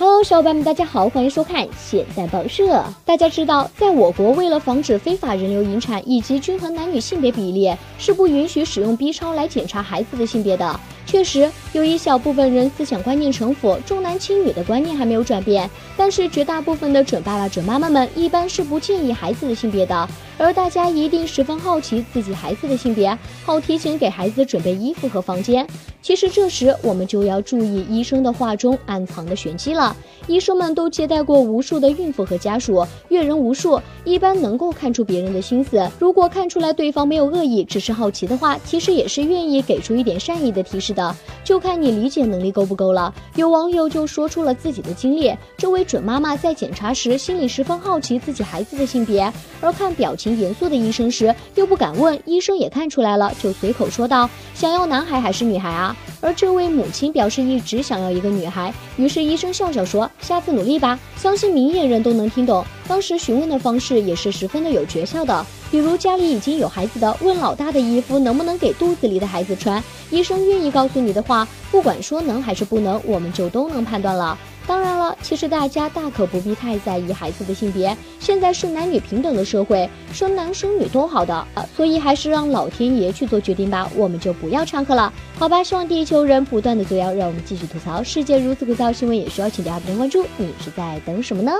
Hello，小伙伴们，大家好，欢迎收看现代报社。大家知道，在我国，为了防止非法人流引产以及均衡男女性别比例，是不允许使用 B 超来检查孩子的性别的。确实，有一小部分人思想观念陈腐，重男轻女的观念还没有转变。但是，绝大部分的准爸爸、准妈妈们一般是不建议孩子的性别的。而大家一定十分好奇自己孩子的性别，好提前给孩子准备衣服和房间。其实这时我们就要注意医生的话中暗藏的玄机了。医生们都接待过无数的孕妇和家属，阅人无数，一般能够看出别人的心思。如果看出来对方没有恶意，只是好奇的话，其实也是愿意给出一点善意的提示的，就看你理解能力够不够了。有网友就说出了自己的经历：这位准妈妈在检查时，心里十分好奇自己孩子的性别，而看表情严肃的医生时，又不敢问，医生也看出来了，就随口说道：“想要男孩还是女孩啊？”而这位母亲表示一直想要一个女孩，于是医生笑笑说：“下次努力吧。”相信明眼人都能听懂。当时询问的方式也是十分的有诀窍的，比如家里已经有孩子的，问老大的衣服能不能给肚子里的孩子穿。医生愿意告诉你的话，不管说能还是不能，我们就都能判断了。其实大家大可不必太在意孩子的性别。现在是男女平等的社会，生男生女都好的啊，所以还是让老天爷去做决定吧，我们就不要掺和了，好吧？希望地球人不断的作妖，让我们继续吐槽。世界如此枯燥，新闻也需要请大家不断关注。你是在等什么呢？